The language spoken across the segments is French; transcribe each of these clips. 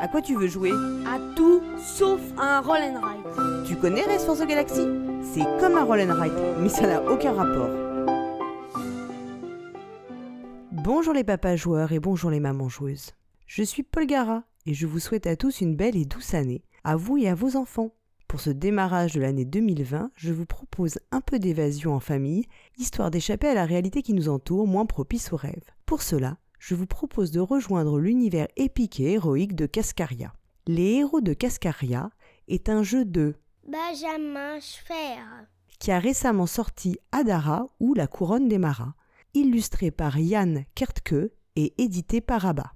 À quoi tu veux jouer? À tout sauf à un roll and ride. Tu connais Race for the Galaxy? C'est comme un roll and ride, mais ça n'a aucun rapport. Bonjour les papas joueurs et bonjour les mamans joueuses. Je suis Paul Gara et je vous souhaite à tous une belle et douce année, à vous et à vos enfants. Pour ce démarrage de l'année 2020, je vous propose un peu d'évasion en famille, histoire d'échapper à la réalité qui nous entoure, moins propice aux rêves. Pour cela, je vous propose de rejoindre l'univers épique et héroïque de Cascaria. Les héros de Cascaria est un jeu de Benjamin Schfer. qui a récemment sorti Adara ou La couronne des marins, illustré par Yann Kertke et édité par Abba.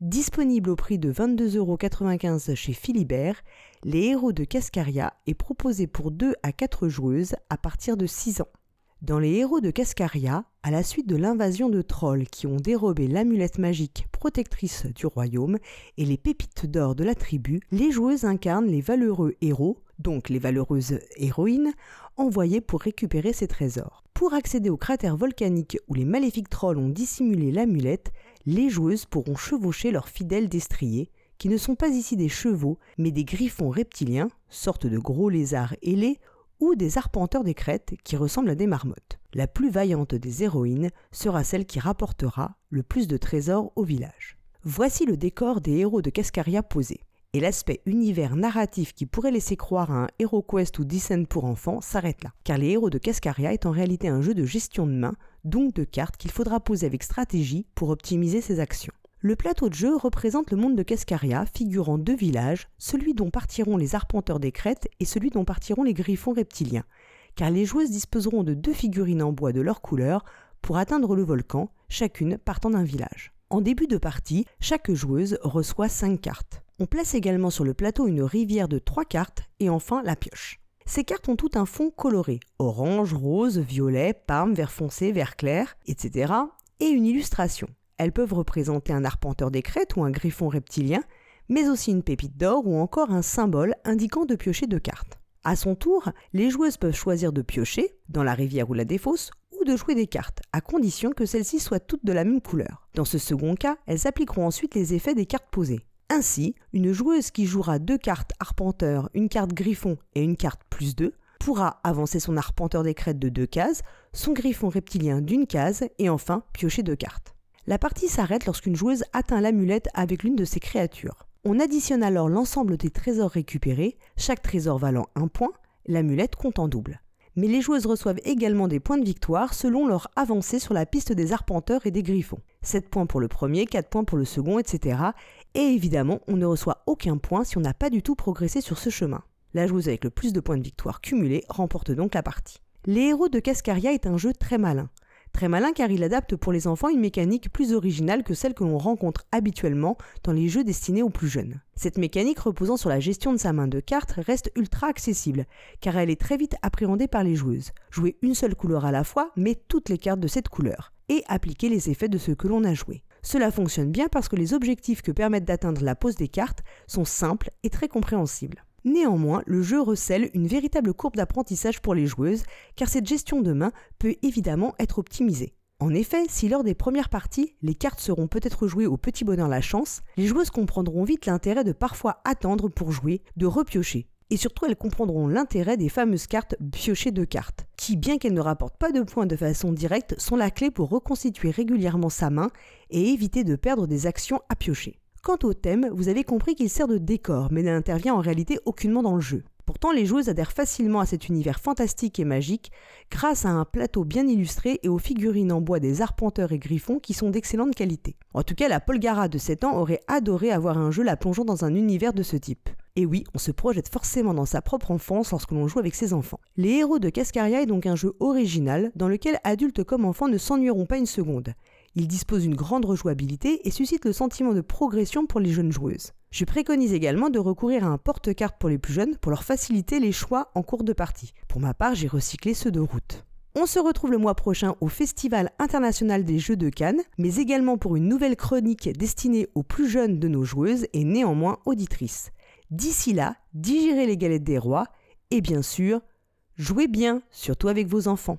Disponible au prix de 22,95€ chez Philibert, Les héros de Cascaria est proposé pour 2 à 4 joueuses à partir de 6 ans. Dans les héros de Cascaria, à la suite de l'invasion de trolls qui ont dérobé l'amulette magique protectrice du royaume et les pépites d'or de la tribu, les joueuses incarnent les valeureux héros, donc les valeureuses héroïnes, envoyées pour récupérer ces trésors. Pour accéder au cratère volcanique où les maléfiques trolls ont dissimulé l'amulette, les joueuses pourront chevaucher leurs fidèles destriers, qui ne sont pas ici des chevaux, mais des griffons reptiliens, sortes de gros lézards ailés, ou des arpenteurs des crêtes qui ressemblent à des marmottes. La plus vaillante des héroïnes sera celle qui rapportera le plus de trésors au village. Voici le décor des héros de Cascaria posé. Et l'aspect univers narratif qui pourrait laisser croire à un HeroQuest ou Descent pour enfants s'arrête là. Car les héros de Cascaria est en réalité un jeu de gestion de main, donc de cartes qu'il faudra poser avec stratégie pour optimiser ses actions. Le plateau de jeu représente le monde de Cascaria, figurant deux villages, celui dont partiront les arpenteurs des crêtes et celui dont partiront les griffons reptiliens, car les joueuses disposeront de deux figurines en bois de leur couleur pour atteindre le volcan, chacune partant d'un village. En début de partie, chaque joueuse reçoit 5 cartes. On place également sur le plateau une rivière de 3 cartes et enfin la pioche. Ces cartes ont tout un fond coloré orange, rose, violet, parme, vert foncé, vert clair, etc. et une illustration. Elles peuvent représenter un arpenteur des crêtes ou un griffon reptilien, mais aussi une pépite d'or ou encore un symbole indiquant de piocher deux cartes. À son tour, les joueuses peuvent choisir de piocher, dans la rivière ou la défausse, ou de jouer des cartes, à condition que celles-ci soient toutes de la même couleur. Dans ce second cas, elles appliqueront ensuite les effets des cartes posées. Ainsi, une joueuse qui jouera deux cartes arpenteur, une carte griffon et une carte plus 2 pourra avancer son arpenteur des crêtes de deux cases, son griffon reptilien d'une case et enfin piocher deux cartes. La partie s'arrête lorsqu'une joueuse atteint l'amulette avec l'une de ses créatures. On additionne alors l'ensemble des trésors récupérés, chaque trésor valant un point, l'amulette compte en double. Mais les joueuses reçoivent également des points de victoire selon leur avancée sur la piste des arpenteurs et des griffons. 7 points pour le premier, 4 points pour le second, etc. Et évidemment, on ne reçoit aucun point si on n'a pas du tout progressé sur ce chemin. La joueuse avec le plus de points de victoire cumulés remporte donc la partie. Les héros de Cascaria est un jeu très malin. Très malin car il adapte pour les enfants une mécanique plus originale que celle que l'on rencontre habituellement dans les jeux destinés aux plus jeunes. Cette mécanique reposant sur la gestion de sa main de cartes reste ultra accessible car elle est très vite appréhendée par les joueuses. Jouer une seule couleur à la fois, mais toutes les cartes de cette couleur et appliquer les effets de ce que l'on a joué. Cela fonctionne bien parce que les objectifs que permettent d'atteindre la pose des cartes sont simples et très compréhensibles. Néanmoins, le jeu recèle une véritable courbe d'apprentissage pour les joueuses, car cette gestion de main peut évidemment être optimisée. En effet, si lors des premières parties, les cartes seront peut-être jouées au petit bonheur la chance, les joueuses comprendront vite l'intérêt de parfois attendre pour jouer, de repiocher. Et surtout, elles comprendront l'intérêt des fameuses cartes piocher de cartes, qui, bien qu'elles ne rapportent pas de points de façon directe, sont la clé pour reconstituer régulièrement sa main et éviter de perdre des actions à piocher. Quant au thème, vous avez compris qu'il sert de décor, mais n'intervient en réalité aucunement dans le jeu. Pourtant, les joueuses adhèrent facilement à cet univers fantastique et magique grâce à un plateau bien illustré et aux figurines en bois des arpenteurs et griffons qui sont d'excellente qualité. En tout cas, la Polgara de 7 ans aurait adoré avoir un jeu la plongeant dans un univers de ce type. Et oui, on se projette forcément dans sa propre enfance lorsque l'on joue avec ses enfants. Les héros de Cascaria est donc un jeu original dans lequel adultes comme enfants ne s'ennuieront pas une seconde. Il dispose d'une grande rejouabilité et suscite le sentiment de progression pour les jeunes joueuses. Je préconise également de recourir à un porte-carte pour les plus jeunes pour leur faciliter les choix en cours de partie. Pour ma part, j'ai recyclé ceux de route. On se retrouve le mois prochain au Festival international des Jeux de Cannes, mais également pour une nouvelle chronique destinée aux plus jeunes de nos joueuses et néanmoins auditrices. D'ici là, digérez les galettes des rois et bien sûr, jouez bien, surtout avec vos enfants.